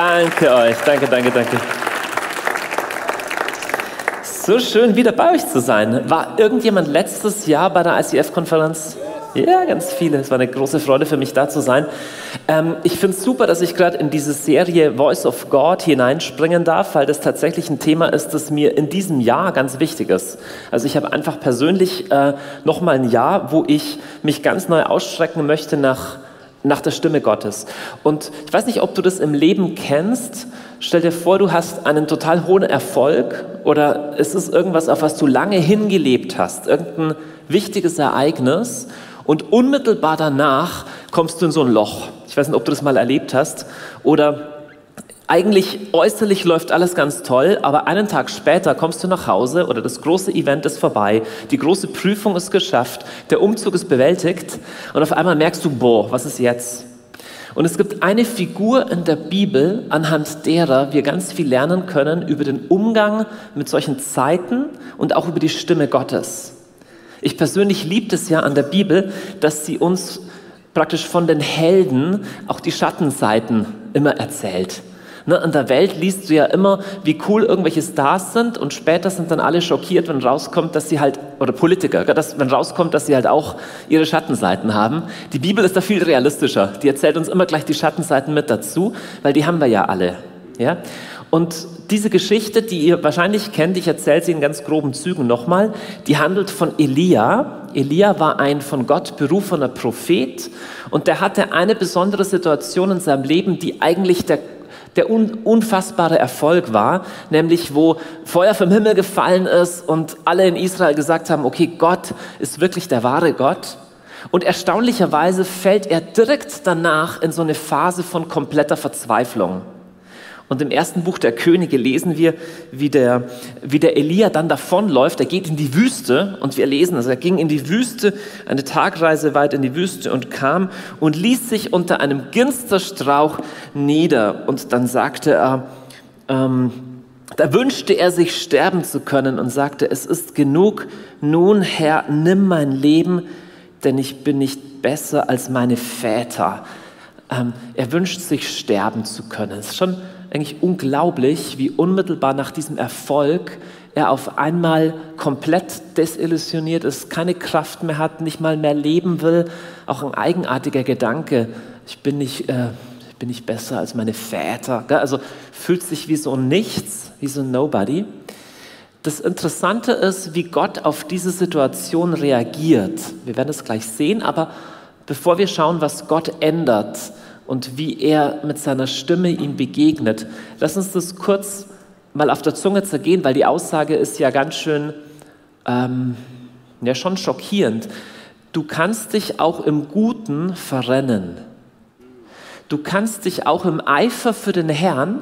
Danke euch, danke, danke, danke. So schön, wieder bei euch zu sein. War irgendjemand letztes Jahr bei der ICF-Konferenz? Ja, ganz viele. Es war eine große Freude für mich, da zu sein. Ähm, ich finde es super, dass ich gerade in diese Serie Voice of God hineinspringen darf, weil das tatsächlich ein Thema ist, das mir in diesem Jahr ganz wichtig ist. Also ich habe einfach persönlich äh, nochmal ein Jahr, wo ich mich ganz neu ausstrecken möchte nach, nach der Stimme Gottes. Und ich weiß nicht, ob du das im Leben kennst. Stell dir vor, du hast einen total hohen Erfolg oder es ist irgendwas, auf was du lange hingelebt hast, irgendein wichtiges Ereignis und unmittelbar danach kommst du in so ein Loch. Ich weiß nicht, ob du das mal erlebt hast. Oder eigentlich äußerlich läuft alles ganz toll, aber einen Tag später kommst du nach Hause oder das große Event ist vorbei, die große Prüfung ist geschafft, der Umzug ist bewältigt und auf einmal merkst du, boah, was ist jetzt? Und es gibt eine Figur in der Bibel, anhand derer wir ganz viel lernen können über den Umgang mit solchen Zeiten und auch über die Stimme Gottes. Ich persönlich liebe es ja an der Bibel, dass sie uns praktisch von den Helden auch die Schattenseiten immer erzählt. Ne, in der Welt liest du ja immer, wie cool irgendwelche Stars sind und später sind dann alle schockiert, wenn rauskommt, dass sie halt, oder Politiker, dass, wenn rauskommt, dass sie halt auch ihre Schattenseiten haben. Die Bibel ist da viel realistischer. Die erzählt uns immer gleich die Schattenseiten mit dazu, weil die haben wir ja alle. Ja? Und diese Geschichte, die ihr wahrscheinlich kennt, ich erzähle sie in ganz groben Zügen nochmal, die handelt von Elia. Elia war ein von Gott berufener Prophet und der hatte eine besondere Situation in seinem Leben, die eigentlich der der un unfassbare Erfolg war, nämlich wo Feuer vom Himmel gefallen ist und alle in Israel gesagt haben, okay, Gott ist wirklich der wahre Gott. Und erstaunlicherweise fällt er direkt danach in so eine Phase von kompletter Verzweiflung. Und im ersten Buch der Könige lesen wir, wie der, wie der Elia dann davonläuft. Er geht in die Wüste und wir lesen, also er ging in die Wüste, eine Tagreise weit in die Wüste und kam und ließ sich unter einem Ginsterstrauch nieder. Und dann sagte er, ähm, da wünschte er sich sterben zu können und sagte, es ist genug, nun Herr, nimm mein Leben, denn ich bin nicht besser als meine Väter. Ähm, er wünscht sich sterben zu können. Es ist schon eigentlich unglaublich, wie unmittelbar nach diesem Erfolg er auf einmal komplett desillusioniert ist, keine Kraft mehr hat, nicht mal mehr leben will. Auch ein eigenartiger Gedanke, ich bin nicht, äh, bin nicht besser als meine Väter. Also fühlt sich wie so ein Nichts, wie so ein Nobody. Das Interessante ist, wie Gott auf diese Situation reagiert. Wir werden es gleich sehen, aber bevor wir schauen, was Gott ändert, und wie er mit seiner Stimme ihm begegnet. Lass uns das kurz mal auf der Zunge zergehen, weil die Aussage ist ja ganz schön, ähm, ja schon schockierend. Du kannst dich auch im Guten verrennen. Du kannst dich auch im Eifer für den Herrn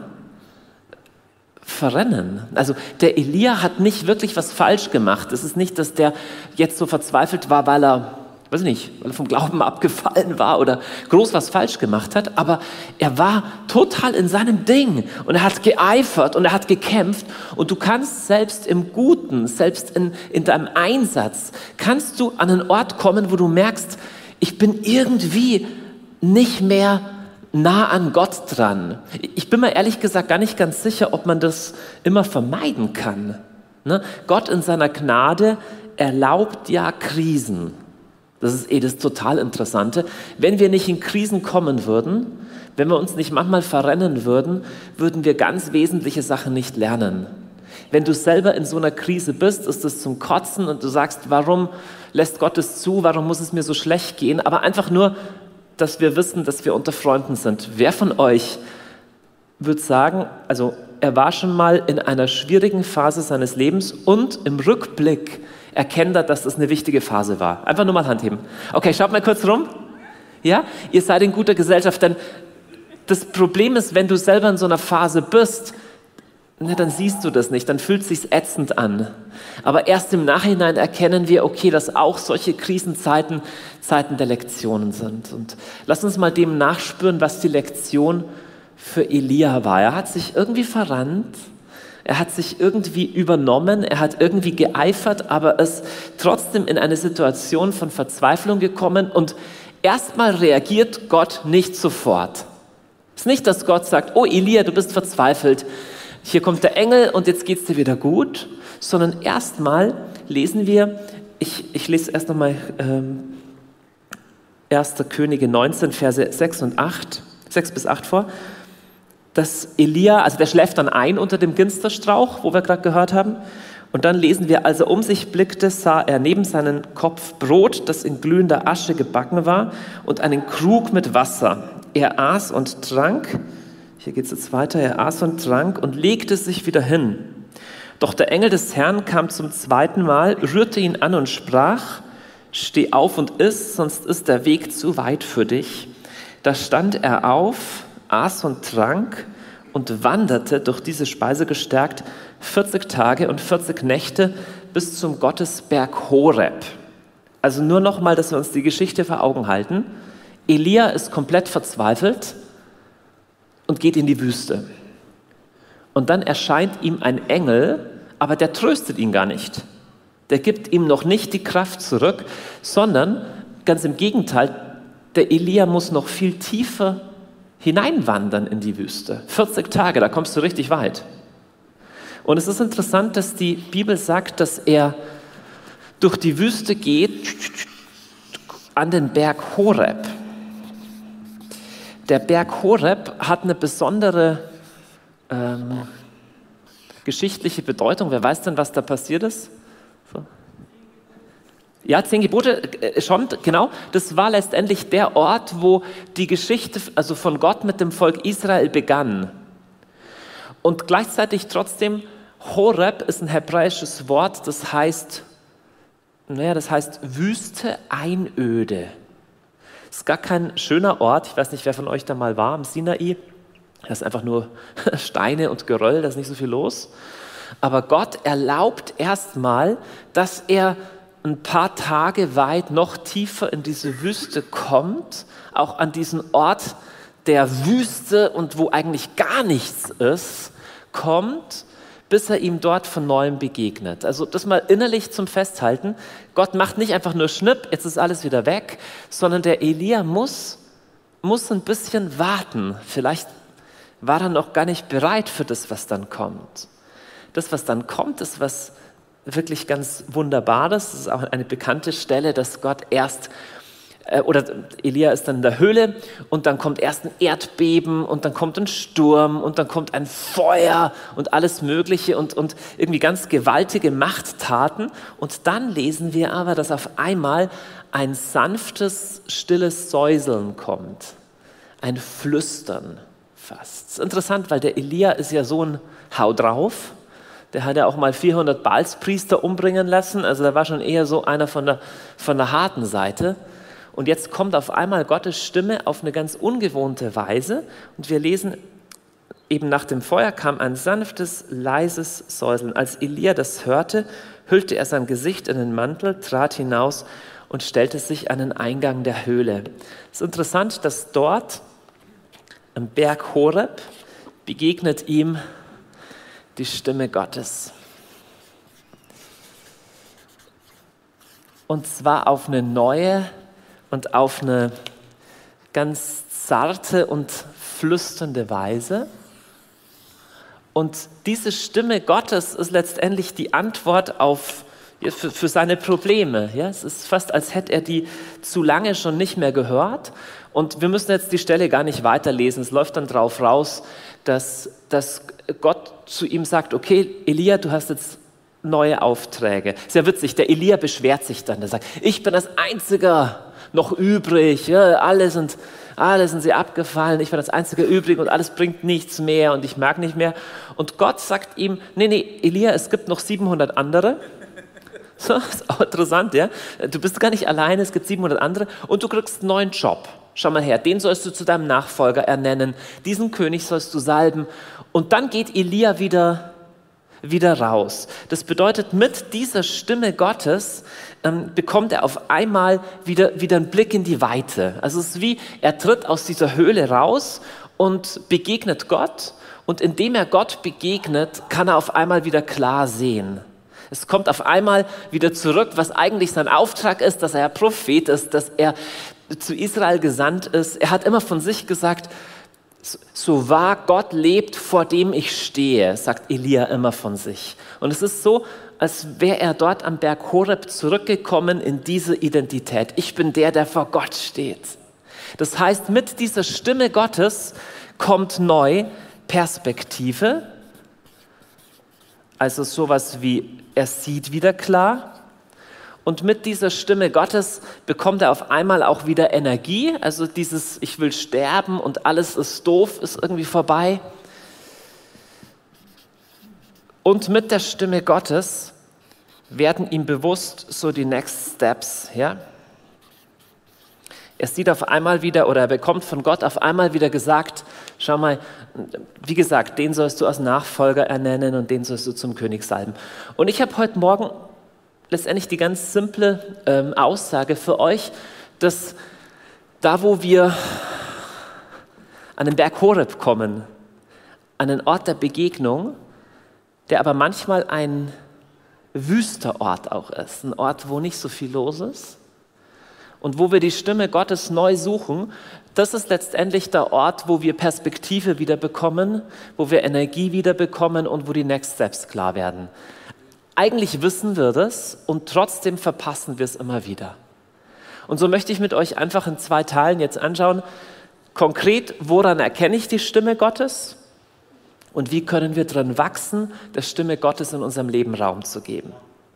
verrennen. Also der Elia hat nicht wirklich was falsch gemacht. Es ist nicht, dass der jetzt so verzweifelt war, weil er weiß nicht, weil er vom Glauben abgefallen war oder groß was falsch gemacht hat, aber er war total in seinem Ding und er hat geeifert und er hat gekämpft und du kannst selbst im Guten, selbst in, in deinem Einsatz, kannst du an einen Ort kommen, wo du merkst, ich bin irgendwie nicht mehr nah an Gott dran. Ich bin mir ehrlich gesagt gar nicht ganz sicher, ob man das immer vermeiden kann. Ne? Gott in seiner Gnade erlaubt ja Krisen. Das ist eh das total Interessante. Wenn wir nicht in Krisen kommen würden, wenn wir uns nicht manchmal verrennen würden, würden wir ganz wesentliche Sachen nicht lernen. Wenn du selber in so einer Krise bist, ist es zum Kotzen und du sagst, warum lässt Gott es zu, warum muss es mir so schlecht gehen? Aber einfach nur, dass wir wissen, dass wir unter Freunden sind. Wer von euch würde sagen, also er war schon mal in einer schwierigen Phase seines Lebens und im Rückblick erkennt er, dass das eine wichtige Phase war. Einfach nur mal Hand heben. Okay, schaut mal kurz rum. Ja, ihr seid in guter Gesellschaft, denn das Problem ist, wenn du selber in so einer Phase bist, na, dann siehst du das nicht, dann fühlt es sich ätzend an. Aber erst im Nachhinein erkennen wir, okay, dass auch solche Krisenzeiten Zeiten der Lektionen sind. Und lass uns mal dem nachspüren, was die Lektion für Elia war. Er hat sich irgendwie verrannt, er hat sich irgendwie übernommen, er hat irgendwie geeifert, aber ist trotzdem in eine Situation von Verzweiflung gekommen und erstmal reagiert Gott nicht sofort. Es ist nicht, dass Gott sagt, oh Elia, du bist verzweifelt, hier kommt der Engel und jetzt geht es dir wieder gut, sondern erstmal lesen wir, ich, ich lese erst nochmal ähm, 1. Könige 19, Verse 6 und 8, 6 bis 8 vor, dass Elia, also der schläft dann ein unter dem Ginsterstrauch, wo wir gerade gehört haben, und dann lesen wir, als er um sich blickte, sah er neben seinen Kopf Brot, das in glühender Asche gebacken war, und einen Krug mit Wasser. Er aß und trank, hier geht es jetzt weiter, er aß und trank und legte sich wieder hin. Doch der Engel des Herrn kam zum zweiten Mal, rührte ihn an und sprach, steh auf und iss, sonst ist der Weg zu weit für dich. Da stand er auf, aß und trank und wanderte durch diese Speise gestärkt 40 Tage und 40 Nächte bis zum Gottesberg Horeb. Also nur noch mal, dass wir uns die Geschichte vor Augen halten. Elia ist komplett verzweifelt und geht in die Wüste. Und dann erscheint ihm ein Engel, aber der tröstet ihn gar nicht. Der gibt ihm noch nicht die Kraft zurück, sondern ganz im Gegenteil, der Elia muss noch viel tiefer hineinwandern in die Wüste. 40 Tage, da kommst du richtig weit. Und es ist interessant, dass die Bibel sagt, dass er durch die Wüste geht an den Berg Horeb. Der Berg Horeb hat eine besondere ähm, geschichtliche Bedeutung. Wer weiß denn, was da passiert ist? So. Ja, zehn Gebote, äh, schon, genau. Das war letztendlich der Ort, wo die Geschichte also von Gott mit dem Volk Israel begann. Und gleichzeitig trotzdem, Horeb ist ein hebräisches Wort, das heißt, naja, das heißt Wüste, Einöde. Ist gar kein schöner Ort. Ich weiß nicht, wer von euch da mal war am Sinai. Das ist einfach nur Steine und Geröll, da ist nicht so viel los. Aber Gott erlaubt erstmal, dass er ein paar Tage weit noch tiefer in diese Wüste kommt, auch an diesen Ort der Wüste und wo eigentlich gar nichts ist, kommt, bis er ihm dort von neuem begegnet. Also das mal innerlich zum Festhalten. Gott macht nicht einfach nur Schnipp, jetzt ist alles wieder weg, sondern der Elia muss, muss ein bisschen warten. Vielleicht war er noch gar nicht bereit für das, was dann kommt. Das, was dann kommt, ist was wirklich ganz Wunderbares. Das ist auch eine bekannte Stelle, dass Gott erst äh, oder Elia ist dann in der Höhle und dann kommt erst ein Erdbeben und dann kommt ein Sturm und dann kommt ein Feuer und alles Mögliche und, und irgendwie ganz gewaltige Machttaten. Und dann lesen wir aber, dass auf einmal ein sanftes, stilles Säuseln kommt, ein Flüstern fast. Interessant, weil der Elia ist ja so ein Hau drauf. Der hat ja auch mal 400 Balspriester umbringen lassen. Also der war schon eher so einer von der, von der harten Seite. Und jetzt kommt auf einmal Gottes Stimme auf eine ganz ungewohnte Weise. Und wir lesen, eben nach dem Feuer kam ein sanftes, leises Säuseln. Als Elia das hörte, hüllte er sein Gesicht in den Mantel, trat hinaus und stellte sich an den Eingang der Höhle. Es ist interessant, dass dort am Berg Horeb begegnet ihm die Stimme Gottes. Und zwar auf eine neue und auf eine ganz zarte und flüsternde Weise. Und diese Stimme Gottes ist letztendlich die Antwort auf, für, für seine Probleme. Ja? Es ist fast, als hätte er die zu lange schon nicht mehr gehört. Und wir müssen jetzt die Stelle gar nicht weiterlesen. Es läuft dann drauf raus, dass, dass Gott zu ihm sagt, okay, Elia, du hast jetzt neue Aufträge. Sehr witzig, der Elia beschwert sich dann. Er sagt, ich bin das Einzige noch übrig. Ja, alle, sind, alle sind sie abgefallen. Ich bin das Einzige übrig und alles bringt nichts mehr und ich mag nicht mehr. Und Gott sagt ihm, nee, nee, Elia, es gibt noch 700 andere. So, ist auch interessant, ja. Du bist gar nicht alleine, es gibt 700 andere und du kriegst einen neuen Job. Schau mal her, den sollst du zu deinem Nachfolger ernennen. Diesen König sollst du salben. Und dann geht Elia wieder wieder raus. Das bedeutet, mit dieser Stimme Gottes ähm, bekommt er auf einmal wieder, wieder einen Blick in die Weite. Also es ist wie, er tritt aus dieser Höhle raus und begegnet Gott. Und indem er Gott begegnet, kann er auf einmal wieder klar sehen. Es kommt auf einmal wieder zurück, was eigentlich sein Auftrag ist, dass er Prophet ist, dass er zu Israel gesandt ist. Er hat immer von sich gesagt, so wahr Gott lebt, vor dem ich stehe, sagt Elia immer von sich. Und es ist so, als wäre er dort am Berg Horeb zurückgekommen in diese Identität. Ich bin der, der vor Gott steht. Das heißt, mit dieser Stimme Gottes kommt neu Perspektive, also sowas wie er sieht wieder klar. Und mit dieser Stimme Gottes bekommt er auf einmal auch wieder Energie, also dieses Ich will sterben und alles ist doof ist irgendwie vorbei. Und mit der Stimme Gottes werden ihm bewusst so die Next Steps. Ja? Er sieht auf einmal wieder oder er bekommt von Gott auf einmal wieder gesagt, schau mal, wie gesagt, den sollst du als Nachfolger ernennen und den sollst du zum König salben. Und ich habe heute Morgen letztendlich die ganz simple ähm, Aussage für euch, dass da, wo wir an den Berg Horeb kommen, an einen Ort der Begegnung, der aber manchmal ein wüster Ort auch ist, ein Ort, wo nicht so viel los ist und wo wir die Stimme Gottes neu suchen, das ist letztendlich der Ort, wo wir Perspektive wieder bekommen, wo wir Energie wieder bekommen und wo die Next Steps klar werden. Eigentlich wissen wir das und trotzdem verpassen wir es immer wieder. Und so möchte ich mit euch einfach in zwei Teilen jetzt anschauen, konkret, woran erkenne ich die Stimme Gottes und wie können wir drin wachsen, der Stimme Gottes in unserem Leben Raum zu geben.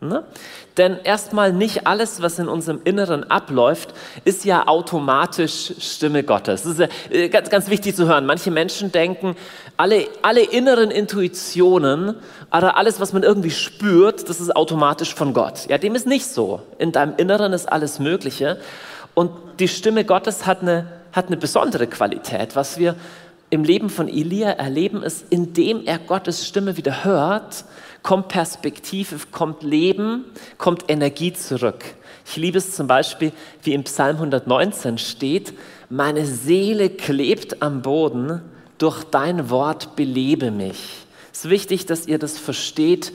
Ne? Denn erstmal nicht alles, was in unserem Inneren abläuft, ist ja automatisch Stimme Gottes. Das ist ja äh, ganz, ganz wichtig zu hören. Manche Menschen denken, alle, alle inneren Intuitionen oder alles, was man irgendwie spürt, das ist automatisch von Gott. Ja, dem ist nicht so. In deinem Inneren ist alles Mögliche. Und die Stimme Gottes hat eine, hat eine besondere Qualität. Was wir im Leben von Elia erleben, ist, indem er Gottes Stimme wieder hört, kommt Perspektive, kommt Leben, kommt Energie zurück. Ich liebe es zum Beispiel, wie im Psalm 119 steht, meine Seele klebt am Boden, durch dein Wort belebe mich. Es ist wichtig, dass ihr das versteht.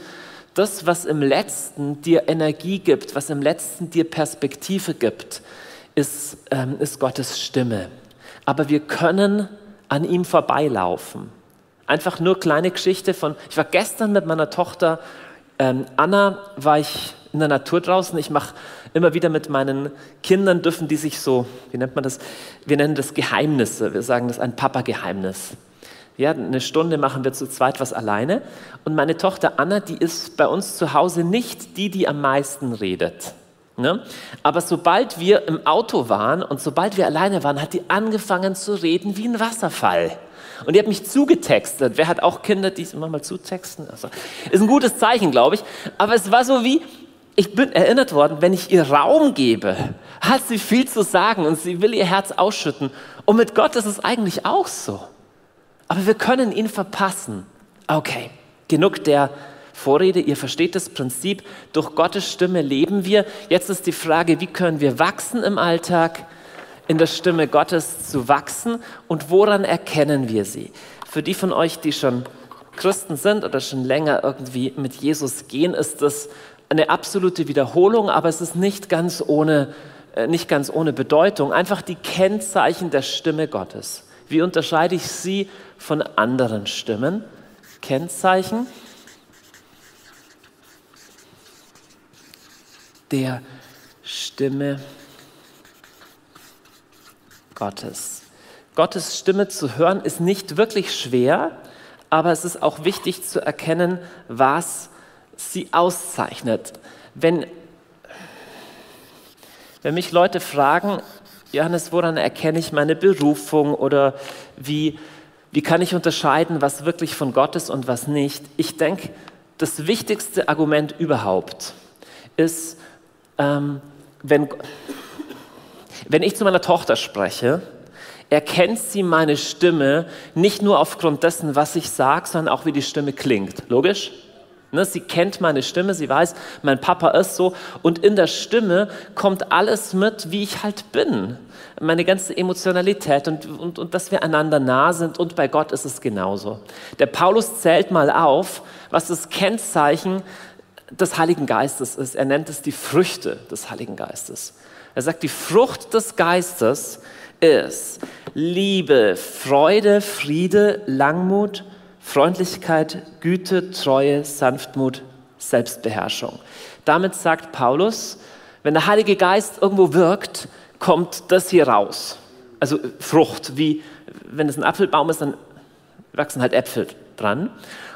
Das, was im letzten dir Energie gibt, was im letzten dir Perspektive gibt, ist, ähm, ist Gottes Stimme. Aber wir können an ihm vorbeilaufen. Einfach nur kleine Geschichte von, ich war gestern mit meiner Tochter ähm, Anna, war ich in der Natur draußen. Ich mache immer wieder mit meinen Kindern, dürfen die sich so, wie nennt man das? Wir nennen das Geheimnisse. Wir sagen das ein Papa-Geheimnis. Ja, eine Stunde machen wir zu zweit was alleine. Und meine Tochter Anna, die ist bei uns zu Hause nicht die, die am meisten redet. Ne? Aber sobald wir im Auto waren und sobald wir alleine waren, hat die angefangen zu reden wie ein Wasserfall. Und die hat mich zugetextet. Wer hat auch Kinder, die es immer mal zutexten? Also, ist ein gutes Zeichen, glaube ich. Aber es war so wie, ich bin erinnert worden, wenn ich ihr Raum gebe, hat sie viel zu sagen und sie will ihr Herz ausschütten. Und mit Gott ist es eigentlich auch so. Aber wir können ihn verpassen. Okay, genug der Vorrede, ihr versteht das Prinzip, durch Gottes Stimme leben wir. Jetzt ist die Frage, wie können wir wachsen im Alltag, in der Stimme Gottes zu wachsen und woran erkennen wir sie? Für die von euch, die schon Christen sind oder schon länger irgendwie mit Jesus gehen, ist das eine absolute Wiederholung, aber es ist nicht ganz ohne, äh, nicht ganz ohne Bedeutung. Einfach die Kennzeichen der Stimme Gottes. Wie unterscheide ich sie von anderen Stimmen? Kennzeichen. der Stimme Gottes. Gottes Stimme zu hören ist nicht wirklich schwer, aber es ist auch wichtig zu erkennen, was sie auszeichnet. Wenn, wenn mich Leute fragen, Johannes, woran erkenne ich meine Berufung oder wie, wie kann ich unterscheiden, was wirklich von Gott ist und was nicht? Ich denke, das wichtigste Argument überhaupt ist, ähm, wenn, wenn ich zu meiner Tochter spreche, erkennt sie meine Stimme nicht nur aufgrund dessen, was ich sage, sondern auch wie die Stimme klingt. Logisch? Ne, sie kennt meine Stimme, sie weiß, mein Papa ist so und in der Stimme kommt alles mit, wie ich halt bin. Meine ganze Emotionalität und, und, und dass wir einander nah sind und bei Gott ist es genauso. Der Paulus zählt mal auf, was das Kennzeichen des Heiligen Geistes ist. Er nennt es die Früchte des Heiligen Geistes. Er sagt, die Frucht des Geistes ist Liebe, Freude, Friede, Langmut, Freundlichkeit, Güte, Treue, Sanftmut, Selbstbeherrschung. Damit sagt Paulus, wenn der Heilige Geist irgendwo wirkt, kommt das hier raus. Also Frucht, wie wenn es ein Apfelbaum ist, dann wachsen halt Äpfel dran.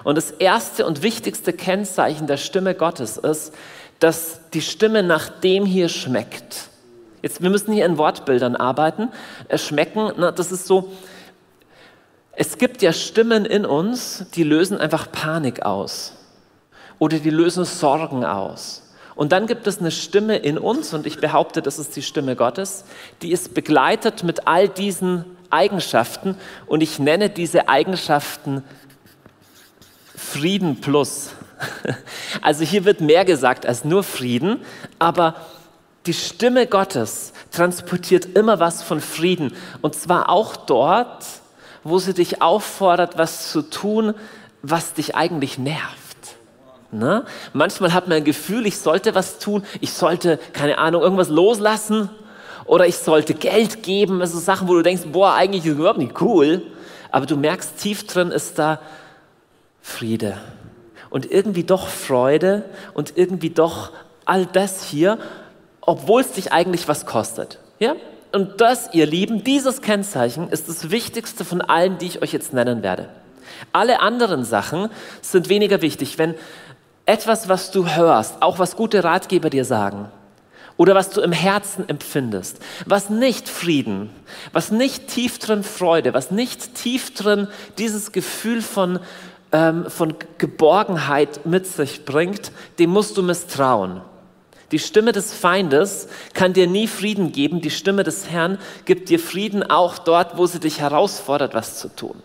Und das erste und wichtigste Kennzeichen der Stimme Gottes ist, dass die Stimme nach dem hier schmeckt. Jetzt, wir müssen hier in Wortbildern arbeiten. Schmecken, na, das ist so, es gibt ja Stimmen in uns, die lösen einfach Panik aus oder die lösen Sorgen aus. Und dann gibt es eine Stimme in uns, und ich behaupte, das ist die Stimme Gottes, die ist begleitet mit all diesen Eigenschaften, und ich nenne diese Eigenschaften Frieden plus. Also hier wird mehr gesagt als nur Frieden, aber die Stimme Gottes transportiert immer was von Frieden. Und zwar auch dort, wo sie dich auffordert, was zu tun, was dich eigentlich nervt. Ne? Manchmal hat man ein Gefühl, ich sollte was tun, ich sollte, keine Ahnung, irgendwas loslassen oder ich sollte Geld geben. Sind Sachen, wo du denkst, boah, eigentlich ist überhaupt nicht cool. Aber du merkst, tief drin ist da Friede und irgendwie doch Freude und irgendwie doch all das hier, obwohl es dich eigentlich was kostet. Ja? Und das, ihr Lieben, dieses Kennzeichen ist das wichtigste von allen, die ich euch jetzt nennen werde. Alle anderen Sachen sind weniger wichtig. Wenn etwas, was du hörst, auch was gute Ratgeber dir sagen, oder was du im Herzen empfindest, was nicht Frieden, was nicht tief drin Freude, was nicht tief drin dieses Gefühl von, ähm, von Geborgenheit mit sich bringt, dem musst du misstrauen. Die Stimme des Feindes kann dir nie Frieden geben, die Stimme des Herrn gibt dir Frieden auch dort, wo sie dich herausfordert, was zu tun.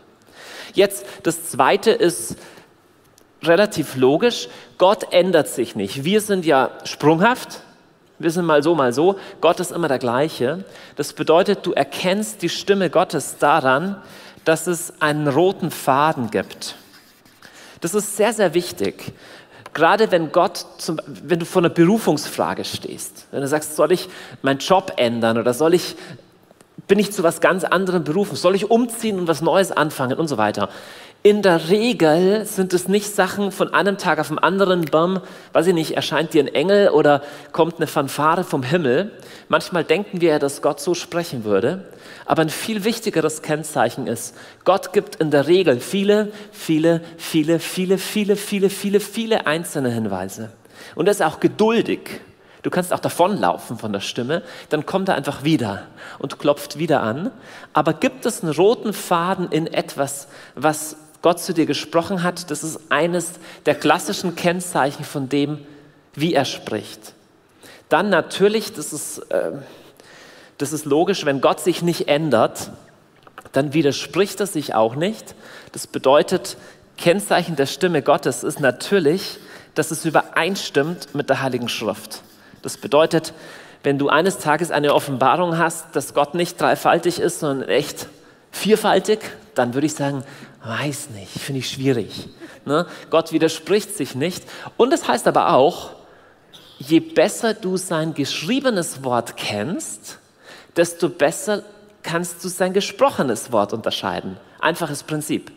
Jetzt, das Zweite ist relativ logisch. Gott ändert sich nicht. Wir sind ja sprunghaft. Wir sind mal so, mal so. Gott ist immer der gleiche. Das bedeutet, du erkennst die Stimme Gottes daran, dass es einen roten Faden gibt. Das ist sehr, sehr wichtig. Gerade wenn Gott, zum, wenn du vor einer Berufungsfrage stehst, wenn du sagst, soll ich meinen Job ändern oder soll ich, bin ich zu was ganz anderem berufen, soll ich umziehen und was Neues anfangen und so weiter. In der Regel sind es nicht Sachen von einem Tag auf den anderen, bam, weiß ich nicht, erscheint dir ein Engel oder kommt eine Fanfare vom Himmel. Manchmal denken wir ja, dass Gott so sprechen würde. Aber ein viel wichtigeres Kennzeichen ist, Gott gibt in der Regel viele, viele, viele, viele, viele, viele, viele, viele einzelne Hinweise. Und er ist auch geduldig. Du kannst auch davonlaufen von der Stimme, dann kommt er einfach wieder und klopft wieder an. Aber gibt es einen roten Faden in etwas, was Gott zu dir gesprochen hat, das ist eines der klassischen Kennzeichen von dem, wie er spricht. Dann natürlich, das ist, äh, das ist logisch, wenn Gott sich nicht ändert, dann widerspricht er sich auch nicht. Das bedeutet, Kennzeichen der Stimme Gottes ist natürlich, dass es übereinstimmt mit der Heiligen Schrift. Das bedeutet, wenn du eines Tages eine Offenbarung hast, dass Gott nicht dreifaltig ist, sondern echt vierfaltig, dann würde ich sagen, weiß nicht, finde ich schwierig. Ne? Gott widerspricht sich nicht. Und das heißt aber auch, je besser du sein geschriebenes Wort kennst, desto besser kannst du sein gesprochenes Wort unterscheiden. Einfaches Prinzip.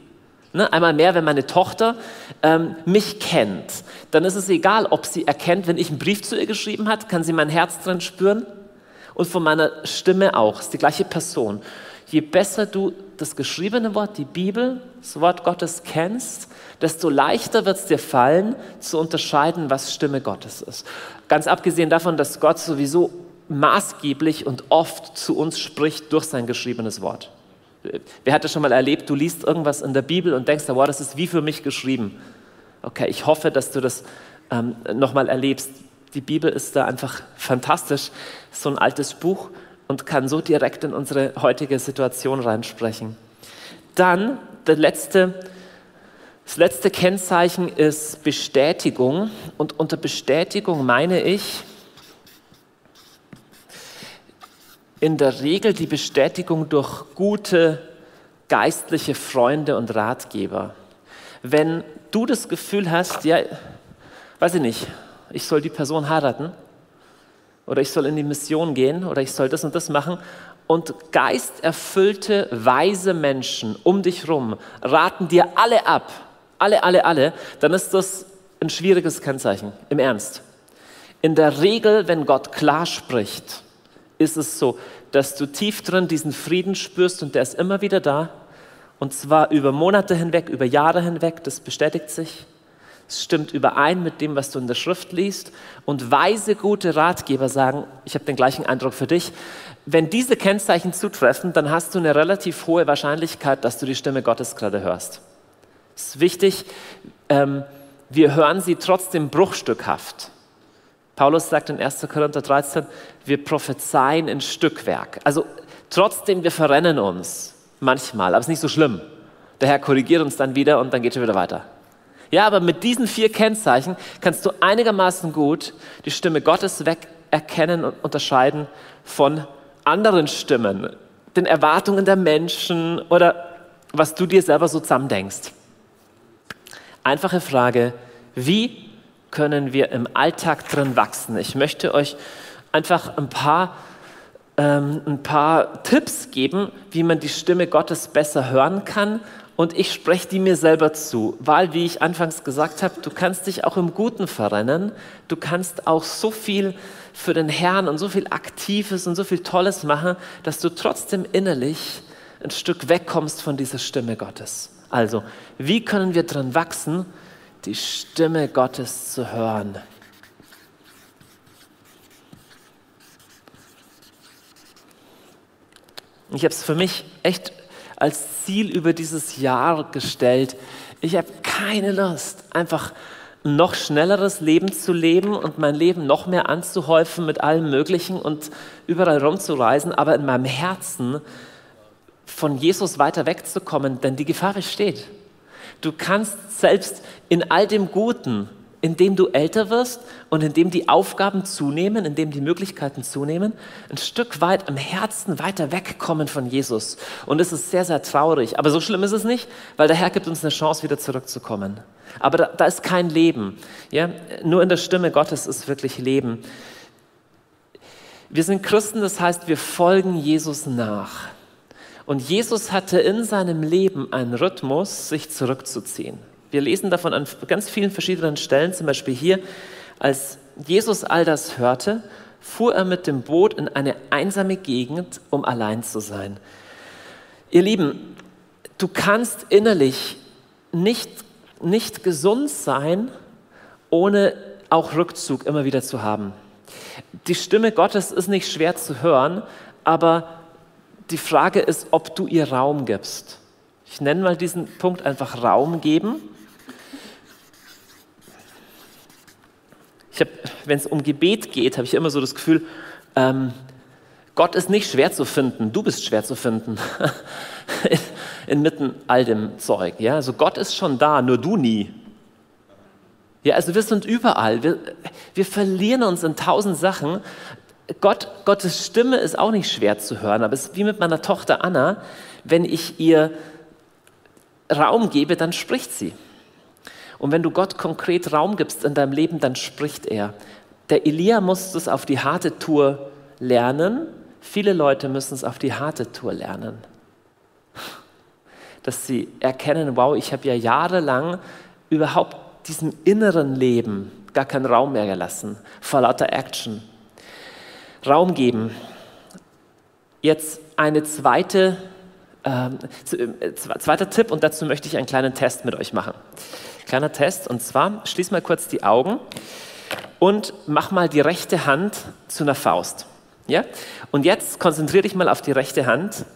Ne? Einmal mehr, wenn meine Tochter ähm, mich kennt, dann ist es egal, ob sie erkennt, wenn ich einen Brief zu ihr geschrieben habe, kann sie mein Herz drin spüren und von meiner Stimme auch. ist die gleiche Person. Je besser du das geschriebene Wort, die Bibel, das Wort Gottes kennst, desto leichter wird es dir fallen, zu unterscheiden, was Stimme Gottes ist. Ganz abgesehen davon, dass Gott sowieso maßgeblich und oft zu uns spricht durch sein geschriebenes Wort. Wer hat das schon mal erlebt, du liest irgendwas in der Bibel und denkst, wow, das ist wie für mich geschrieben. Okay, ich hoffe, dass du das ähm, nochmal erlebst. Die Bibel ist da einfach fantastisch. So ein altes Buch und kann so direkt in unsere heutige Situation reinsprechen. Dann der letzte, das letzte Kennzeichen ist Bestätigung. Und unter Bestätigung meine ich in der Regel die Bestätigung durch gute geistliche Freunde und Ratgeber. Wenn du das Gefühl hast, ja, weiß ich nicht, ich soll die Person heiraten oder ich soll in die Mission gehen oder ich soll das und das machen und geisterfüllte, weise Menschen um dich rum raten dir alle ab, alle, alle, alle, dann ist das ein schwieriges Kennzeichen, im Ernst. In der Regel, wenn Gott klar spricht, ist es so, dass du tief drin diesen Frieden spürst und der ist immer wieder da. Und zwar über Monate hinweg, über Jahre hinweg, das bestätigt sich. Es stimmt überein mit dem, was du in der Schrift liest. Und weise, gute Ratgeber sagen, ich habe den gleichen Eindruck für dich, wenn diese Kennzeichen zutreffen, dann hast du eine relativ hohe Wahrscheinlichkeit, dass du die Stimme Gottes gerade hörst. Es ist wichtig, ähm, wir hören sie trotzdem bruchstückhaft. Paulus sagt in 1. Korinther 13, wir prophezeien in Stückwerk. Also trotzdem, wir verrennen uns manchmal, aber es ist nicht so schlimm. Der Herr korrigiert uns dann wieder und dann geht es wieder weiter. Ja, aber mit diesen vier Kennzeichen kannst du einigermaßen gut die Stimme Gottes weg erkennen und unterscheiden von anderen Stimmen, den Erwartungen der Menschen oder was du dir selber so zusammendenkst. Einfache Frage, wie können wir im Alltag drin wachsen? Ich möchte euch einfach ein paar, ähm, ein paar Tipps geben, wie man die Stimme Gottes besser hören kann. Und ich spreche die mir selber zu, weil, wie ich anfangs gesagt habe, du kannst dich auch im Guten verrennen. Du kannst auch so viel für den Herrn und so viel Aktives und so viel Tolles machen, dass du trotzdem innerlich ein Stück wegkommst von dieser Stimme Gottes. Also, wie können wir dran wachsen, die Stimme Gottes zu hören? Ich habe es für mich echt als Ziel über dieses Jahr gestellt. Ich habe keine Lust, einfach ein noch schnelleres Leben zu leben und mein Leben noch mehr anzuhäufen mit allem Möglichen und überall rumzureisen, aber in meinem Herzen von Jesus weiter wegzukommen, denn die Gefahr besteht. Du kannst selbst in all dem Guten, in dem du älter wirst und in dem die Aufgaben zunehmen, in dem die Möglichkeiten zunehmen, ein Stück weit im Herzen weiter wegkommen von Jesus. Und es ist sehr, sehr traurig. Aber so schlimm ist es nicht, weil der Herr gibt uns eine Chance, wieder zurückzukommen. Aber da, da ist kein Leben. Ja? Nur in der Stimme Gottes ist wirklich Leben. Wir sind Christen, das heißt, wir folgen Jesus nach. Und Jesus hatte in seinem Leben einen Rhythmus, sich zurückzuziehen. Wir lesen davon an ganz vielen verschiedenen Stellen, zum Beispiel hier, als Jesus all das hörte, fuhr er mit dem Boot in eine einsame Gegend, um allein zu sein. Ihr Lieben, du kannst innerlich nicht, nicht gesund sein, ohne auch Rückzug immer wieder zu haben. Die Stimme Gottes ist nicht schwer zu hören, aber die Frage ist, ob du ihr Raum gibst. Ich nenne mal diesen Punkt einfach Raum geben. Ich habe, wenn es um Gebet geht, habe ich immer so das Gefühl, ähm, Gott ist nicht schwer zu finden, du bist schwer zu finden. Inmitten all dem Zeug. Ja? Also Gott ist schon da, nur du nie. Ja, also wir sind überall. Wir, wir verlieren uns in tausend Sachen, Gott, Gottes Stimme ist auch nicht schwer zu hören, aber es ist wie mit meiner Tochter Anna. Wenn ich ihr Raum gebe, dann spricht sie. Und wenn du Gott konkret Raum gibst in deinem Leben, dann spricht er. Der Elia muss es auf die harte Tour lernen. Viele Leute müssen es auf die harte Tour lernen. Dass sie erkennen, wow, ich habe ja jahrelang überhaupt diesem inneren Leben gar keinen Raum mehr gelassen, vor lauter Action. Raum geben. Jetzt eine zweite, ähm, äh, zweiter Tipp und dazu möchte ich einen kleinen Test mit euch machen. Kleiner Test und zwar schließ mal kurz die Augen und mach mal die rechte Hand zu einer Faust. Ja? Und jetzt konzentriere dich mal auf die rechte Hand,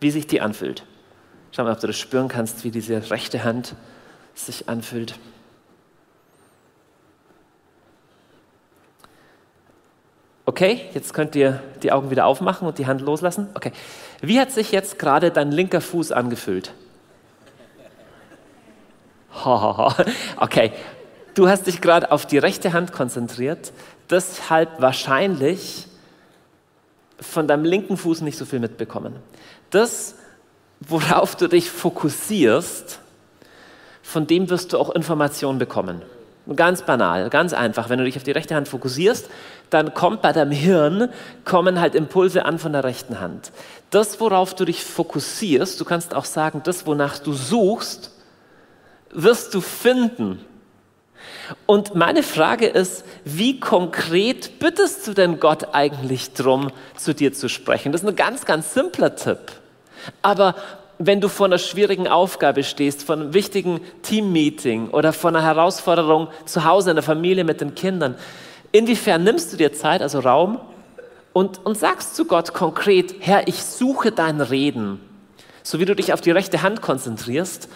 wie sich die anfühlt. Schau mal, ob du das spüren kannst, wie diese rechte Hand sich anfühlt. Okay, jetzt könnt ihr die Augen wieder aufmachen und die Hand loslassen. Okay. Wie hat sich jetzt gerade dein linker Fuß angefühlt? Okay. Du hast dich gerade auf die rechte Hand konzentriert, deshalb wahrscheinlich von deinem linken Fuß nicht so viel mitbekommen. Das, worauf du dich fokussierst, von dem wirst du auch Informationen bekommen. Ganz banal, ganz einfach. Wenn du dich auf die rechte Hand fokussierst, dann kommt bei deinem Hirn, kommen halt Impulse an von der rechten Hand. Das, worauf du dich fokussierst, du kannst auch sagen, das, wonach du suchst, wirst du finden. Und meine Frage ist, wie konkret bittest du denn Gott eigentlich drum, zu dir zu sprechen? Das ist ein ganz, ganz simpler Tipp. Aber wenn du vor einer schwierigen Aufgabe stehst, vor einem wichtigen Teammeeting oder vor einer Herausforderung zu Hause in der Familie mit den Kindern, inwiefern nimmst du dir Zeit, also Raum, und, und sagst zu Gott konkret, Herr, ich suche dein Reden. So wie du dich auf die rechte Hand konzentrierst,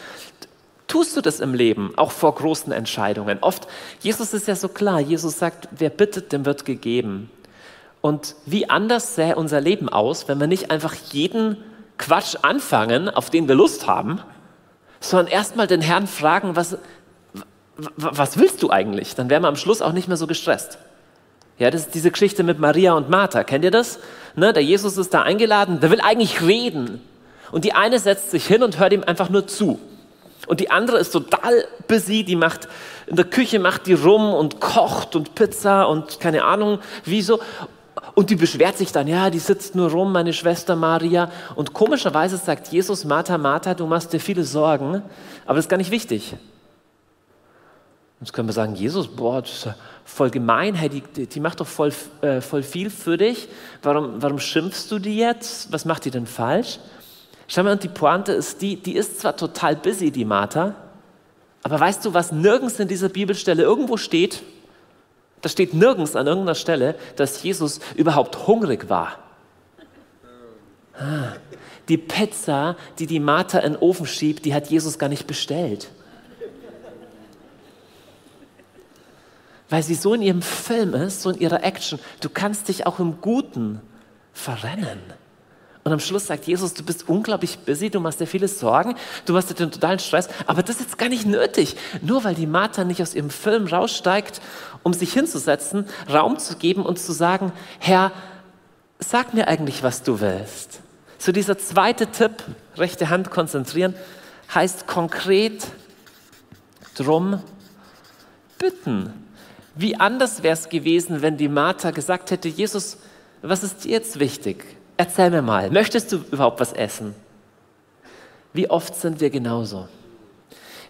tust du das im Leben, auch vor großen Entscheidungen. Oft, Jesus ist ja so klar, Jesus sagt, wer bittet, dem wird gegeben. Und wie anders sähe unser Leben aus, wenn wir nicht einfach jeden Quatsch anfangen, auf den wir Lust haben, sondern erstmal den Herrn fragen, was, was willst du eigentlich? Dann wären wir am Schluss auch nicht mehr so gestresst. Ja, das ist diese Geschichte mit Maria und Martha. Kennt ihr das? Ne, der Jesus ist da eingeladen, der will eigentlich reden. Und die eine setzt sich hin und hört ihm einfach nur zu. Und die andere ist total busy, die macht in der Küche macht die rum und kocht und Pizza und keine Ahnung, wieso. Und die beschwert sich dann, ja, die sitzt nur rum, meine Schwester Maria. Und komischerweise sagt Jesus, Martha, Martha, du machst dir viele Sorgen, aber das ist gar nicht wichtig. Jetzt können wir sagen, Jesus, boah, das ist voll gemein, hey, die, die macht doch voll, äh, voll viel für dich. Warum, warum schimpfst du die jetzt? Was macht die denn falsch? Schau mal, und die Pointe ist die, die ist zwar total busy, die Martha, aber weißt du, was nirgends in dieser Bibelstelle irgendwo steht? Da steht nirgends an irgendeiner Stelle, dass Jesus überhaupt hungrig war. Ah, die Pizza, die die Martha in den Ofen schiebt, die hat Jesus gar nicht bestellt. Weil sie so in ihrem Film ist, so in ihrer Action. Du kannst dich auch im Guten verrennen. Und am Schluss sagt Jesus, du bist unglaublich busy, du machst dir viele Sorgen, du hast dir den totalen Stress, aber das ist jetzt gar nicht nötig. Nur weil die Martha nicht aus ihrem Film raussteigt, um sich hinzusetzen, Raum zu geben und zu sagen, Herr, sag mir eigentlich, was du willst. So dieser zweite Tipp, rechte Hand konzentrieren, heißt konkret drum bitten. Wie anders wäre es gewesen, wenn die Martha gesagt hätte, Jesus, was ist dir jetzt wichtig? Erzähl mir mal, möchtest du überhaupt was essen? Wie oft sind wir genauso?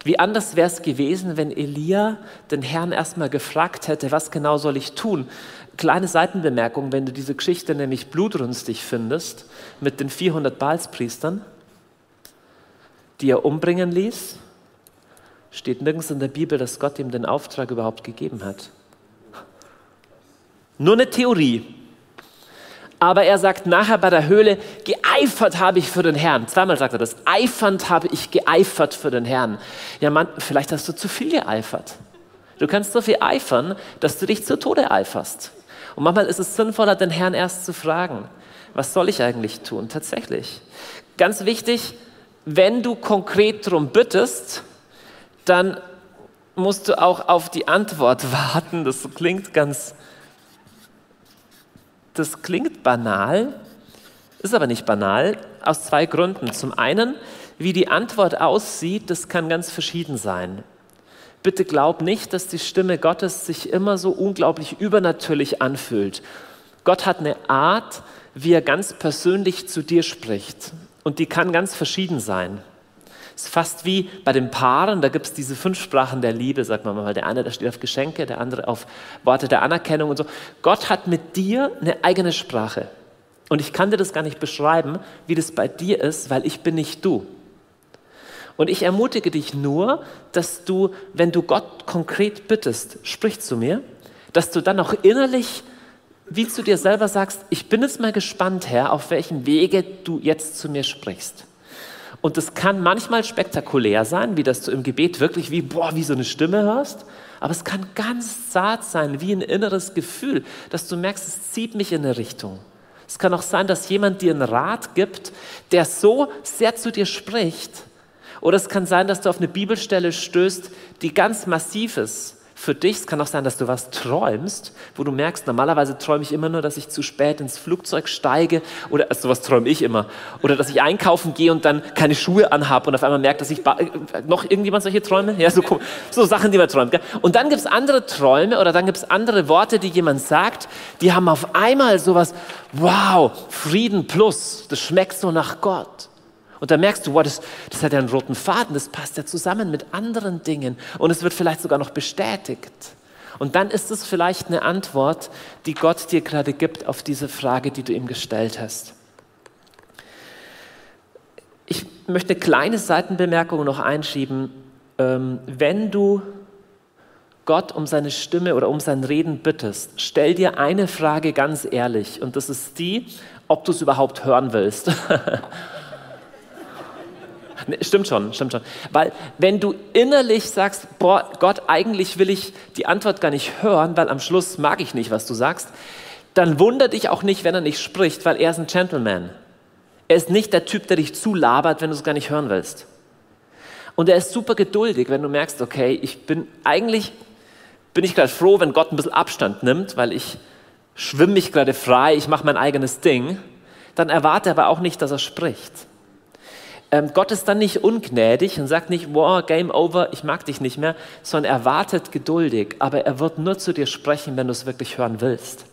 Wie anders wäre es gewesen, wenn Elia den Herrn erstmal gefragt hätte, was genau soll ich tun? Kleine Seitenbemerkung, wenn du diese Geschichte nämlich blutrünstig findest mit den 400 Balspriestern, die er umbringen ließ, steht nirgends in der Bibel, dass Gott ihm den Auftrag überhaupt gegeben hat. Nur eine Theorie, aber er sagt nachher bei der Höhle, geeifert habe ich für den Herrn. Zweimal sagt er das. Eifernd habe ich geeifert für den Herrn. Ja, Mann, vielleicht hast du zu viel geeifert. Du kannst so viel eifern, dass du dich zu Tode eiferst. Und manchmal ist es sinnvoller, den Herrn erst zu fragen. Was soll ich eigentlich tun? Tatsächlich. Ganz wichtig, wenn du konkret darum bittest, dann musst du auch auf die Antwort warten. Das klingt ganz das klingt banal, ist aber nicht banal, aus zwei Gründen. Zum einen, wie die Antwort aussieht, das kann ganz verschieden sein. Bitte glaub nicht, dass die Stimme Gottes sich immer so unglaublich übernatürlich anfühlt. Gott hat eine Art, wie er ganz persönlich zu dir spricht. Und die kann ganz verschieden sein. Ist fast wie bei den Paaren, da gibt es diese fünf Sprachen der Liebe, sagt man mal. Der eine, der steht auf Geschenke, der andere auf Worte der Anerkennung und so. Gott hat mit dir eine eigene Sprache. Und ich kann dir das gar nicht beschreiben, wie das bei dir ist, weil ich bin nicht du. Und ich ermutige dich nur, dass du, wenn du Gott konkret bittest, sprich zu mir, dass du dann auch innerlich wie zu dir selber sagst, ich bin jetzt mal gespannt, Herr, auf welchem Wege du jetzt zu mir sprichst. Und das kann manchmal spektakulär sein, wie dass du im Gebet wirklich wie, boah, wie so eine Stimme hörst. Aber es kann ganz zart sein, wie ein inneres Gefühl, dass du merkst, es zieht mich in eine Richtung. Es kann auch sein, dass jemand dir einen Rat gibt, der so sehr zu dir spricht. Oder es kann sein, dass du auf eine Bibelstelle stößt, die ganz massiv ist, für dich. Es kann auch sein, dass du was träumst, wo du merkst, normalerweise träume ich immer nur, dass ich zu spät ins Flugzeug steige oder also sowas träume ich immer. Oder dass ich einkaufen gehe und dann keine Schuhe anhabe und auf einmal merke, dass ich äh, noch irgendjemand solche Träume? Ja, so, so Sachen, die man träumt. Gell? Und dann gibt es andere Träume oder dann gibt es andere Worte, die jemand sagt, die haben auf einmal sowas, wow, Frieden plus, das schmeckt so nach Gott. Und da merkst du, wow, das, das hat ja einen roten Faden, das passt ja zusammen mit anderen Dingen und es wird vielleicht sogar noch bestätigt. Und dann ist es vielleicht eine Antwort, die Gott dir gerade gibt auf diese Frage, die du ihm gestellt hast. Ich möchte eine kleine Seitenbemerkung noch einschieben. Ähm, wenn du Gott um seine Stimme oder um sein Reden bittest, stell dir eine Frage ganz ehrlich und das ist die, ob du es überhaupt hören willst. Stimmt schon, stimmt schon. Weil wenn du innerlich sagst, boah, Gott, eigentlich will ich die Antwort gar nicht hören, weil am Schluss mag ich nicht, was du sagst, dann wundert dich auch nicht, wenn er nicht spricht, weil er ist ein Gentleman. Er ist nicht der Typ, der dich zulabert, wenn du es gar nicht hören willst. Und er ist super geduldig, wenn du merkst, okay, ich bin eigentlich, bin ich gerade froh, wenn Gott ein bisschen Abstand nimmt, weil ich schwimme mich gerade frei, ich mache mein eigenes Ding. Dann erwarte aber auch nicht, dass er spricht ähm, Gott ist dann nicht ungnädig und sagt nicht, wow, Game over, ich mag dich nicht mehr, sondern er wartet geduldig, aber er wird nur zu dir sprechen, wenn du es wirklich hören willst.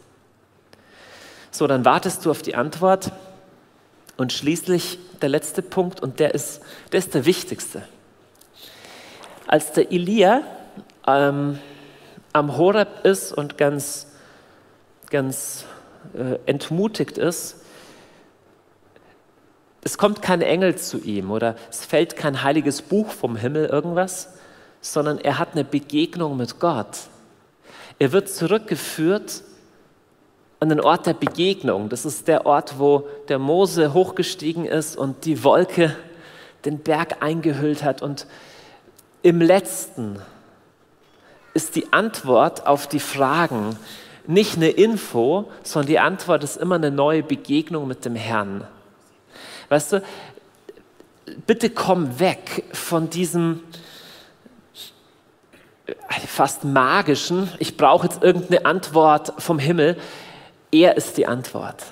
So, dann wartest du auf die Antwort und schließlich der letzte Punkt und der ist, der ist der wichtigste. Als der Elia ähm, am Horeb ist und ganz, ganz äh, entmutigt ist, es kommt kein Engel zu ihm oder es fällt kein heiliges Buch vom Himmel irgendwas, sondern er hat eine Begegnung mit Gott. Er wird zurückgeführt an den Ort der Begegnung. Das ist der Ort, wo der Mose hochgestiegen ist und die Wolke den Berg eingehüllt hat. Und im letzten ist die Antwort auf die Fragen nicht eine Info, sondern die Antwort ist immer eine neue Begegnung mit dem Herrn. Weißt du, bitte komm weg von diesem fast magischen, ich brauche jetzt irgendeine Antwort vom Himmel. Er ist die Antwort.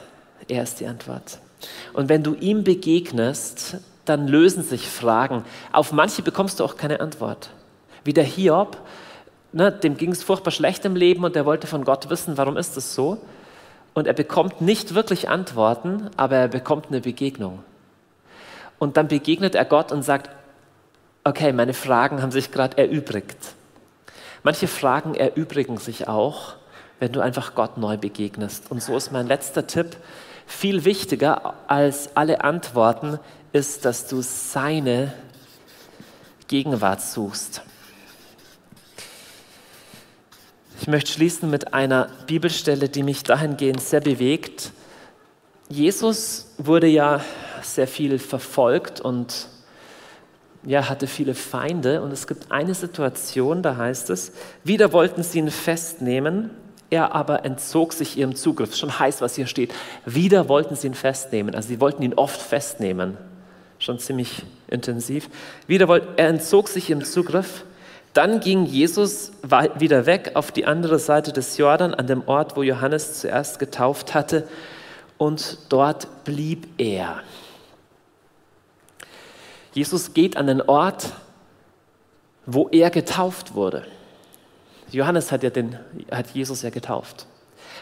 Er ist die Antwort. Und wenn du ihm begegnest, dann lösen sich Fragen. Auf manche bekommst du auch keine Antwort. Wie der Hiob, ne, dem ging es furchtbar schlecht im Leben und er wollte von Gott wissen, warum ist es so? Und er bekommt nicht wirklich Antworten, aber er bekommt eine Begegnung. Und dann begegnet er Gott und sagt, okay, meine Fragen haben sich gerade erübrigt. Manche Fragen erübrigen sich auch, wenn du einfach Gott neu begegnest. Und so ist mein letzter Tipp, viel wichtiger als alle Antworten ist, dass du seine Gegenwart suchst. Ich möchte schließen mit einer Bibelstelle, die mich dahingehend sehr bewegt. Jesus wurde ja sehr viel verfolgt und ja, hatte viele Feinde. Und es gibt eine Situation, da heißt es, wieder wollten sie ihn festnehmen, er aber entzog sich ihrem Zugriff. Schon heiß, was hier steht. Wieder wollten sie ihn festnehmen. Also sie wollten ihn oft festnehmen. Schon ziemlich intensiv. Wieder wollt, er entzog sich ihrem Zugriff. Dann ging Jesus wieder weg auf die andere Seite des Jordan, an dem Ort, wo Johannes zuerst getauft hatte, und dort blieb er. Jesus geht an den Ort, wo er getauft wurde. Johannes hat, ja den, hat Jesus ja getauft.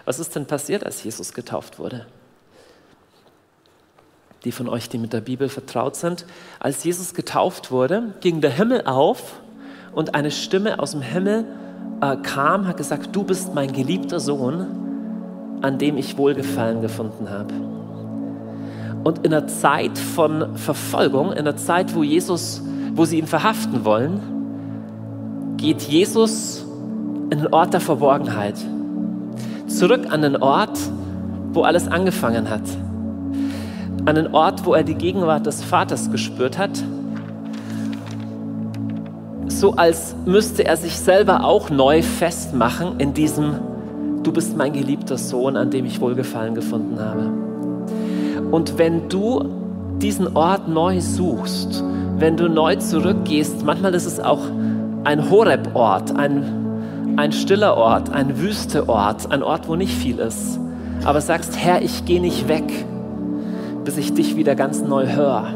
Was ist denn passiert, als Jesus getauft wurde? Die von euch, die mit der Bibel vertraut sind, als Jesus getauft wurde, ging der Himmel auf und eine Stimme aus dem Himmel äh, kam, hat gesagt, du bist mein geliebter Sohn, an dem ich Wohlgefallen gefunden habe. Und in der Zeit von Verfolgung, in der Zeit, wo Jesus, wo sie ihn verhaften wollen, geht Jesus in den Ort der Verborgenheit. Zurück an den Ort, wo alles angefangen hat. An den Ort, wo er die Gegenwart des Vaters gespürt hat so als müsste er sich selber auch neu festmachen in diesem, du bist mein geliebter Sohn, an dem ich Wohlgefallen gefunden habe. Und wenn du diesen Ort neu suchst, wenn du neu zurückgehst, manchmal ist es auch ein Horeb-Ort, ein, ein stiller Ort, ein wüster Ort, ein Ort, wo nicht viel ist, aber sagst, Herr, ich gehe nicht weg, bis ich dich wieder ganz neu höre.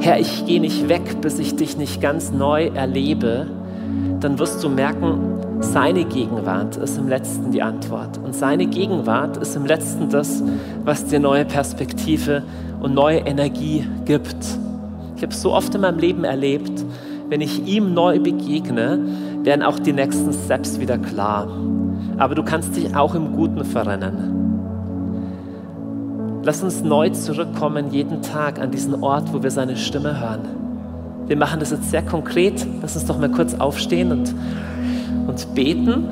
Herr, ich gehe nicht weg, bis ich dich nicht ganz neu erlebe, dann wirst du merken, seine Gegenwart ist im letzten die Antwort. Und seine Gegenwart ist im letzten das, was dir neue Perspektive und neue Energie gibt. Ich habe so oft in meinem Leben erlebt, wenn ich ihm neu begegne, werden auch die nächsten Steps wieder klar. Aber du kannst dich auch im Guten verrennen. Lass uns neu zurückkommen jeden Tag an diesen Ort, wo wir seine Stimme hören. Wir machen das jetzt sehr konkret. Lass uns doch mal kurz aufstehen und, und beten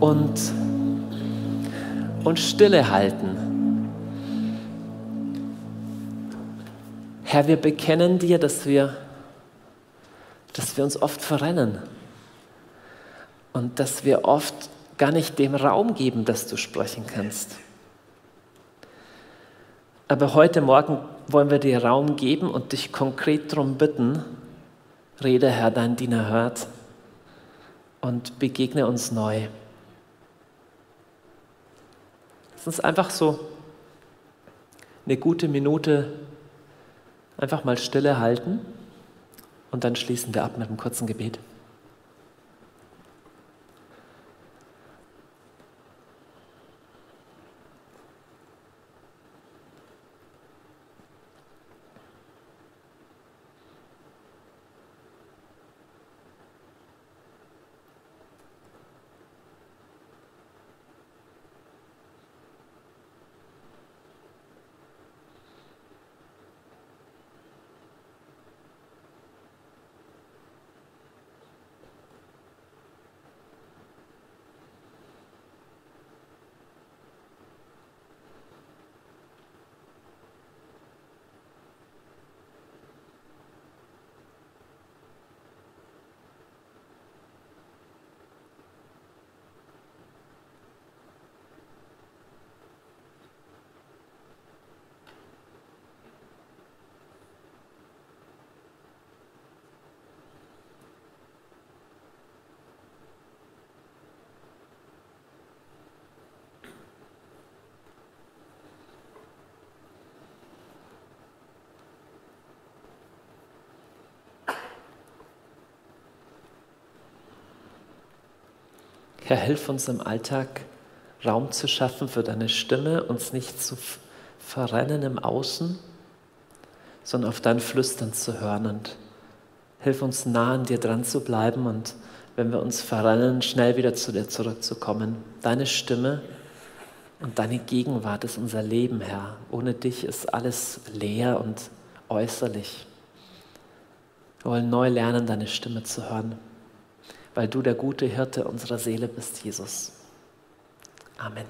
und, und Stille halten. Herr, wir bekennen dir, dass wir, dass wir uns oft verrennen und dass wir oft gar nicht dem Raum geben, dass du sprechen kannst. Aber heute Morgen wollen wir dir Raum geben und dich konkret darum bitten, rede Herr, dein Diener hört und begegne uns neu. Lass uns einfach so eine gute Minute einfach mal Stille halten und dann schließen wir ab mit einem kurzen Gebet. Herr, hilf uns im Alltag Raum zu schaffen für deine Stimme, uns nicht zu verrennen im Außen, sondern auf dein Flüstern zu hören und hilf uns nah an dir dran zu bleiben und wenn wir uns verrennen, schnell wieder zu dir zurückzukommen. Deine Stimme und deine Gegenwart ist unser Leben, Herr. Ohne dich ist alles leer und äußerlich. Wir wollen neu lernen, deine Stimme zu hören weil du der gute Hirte unserer Seele bist, Jesus. Amen.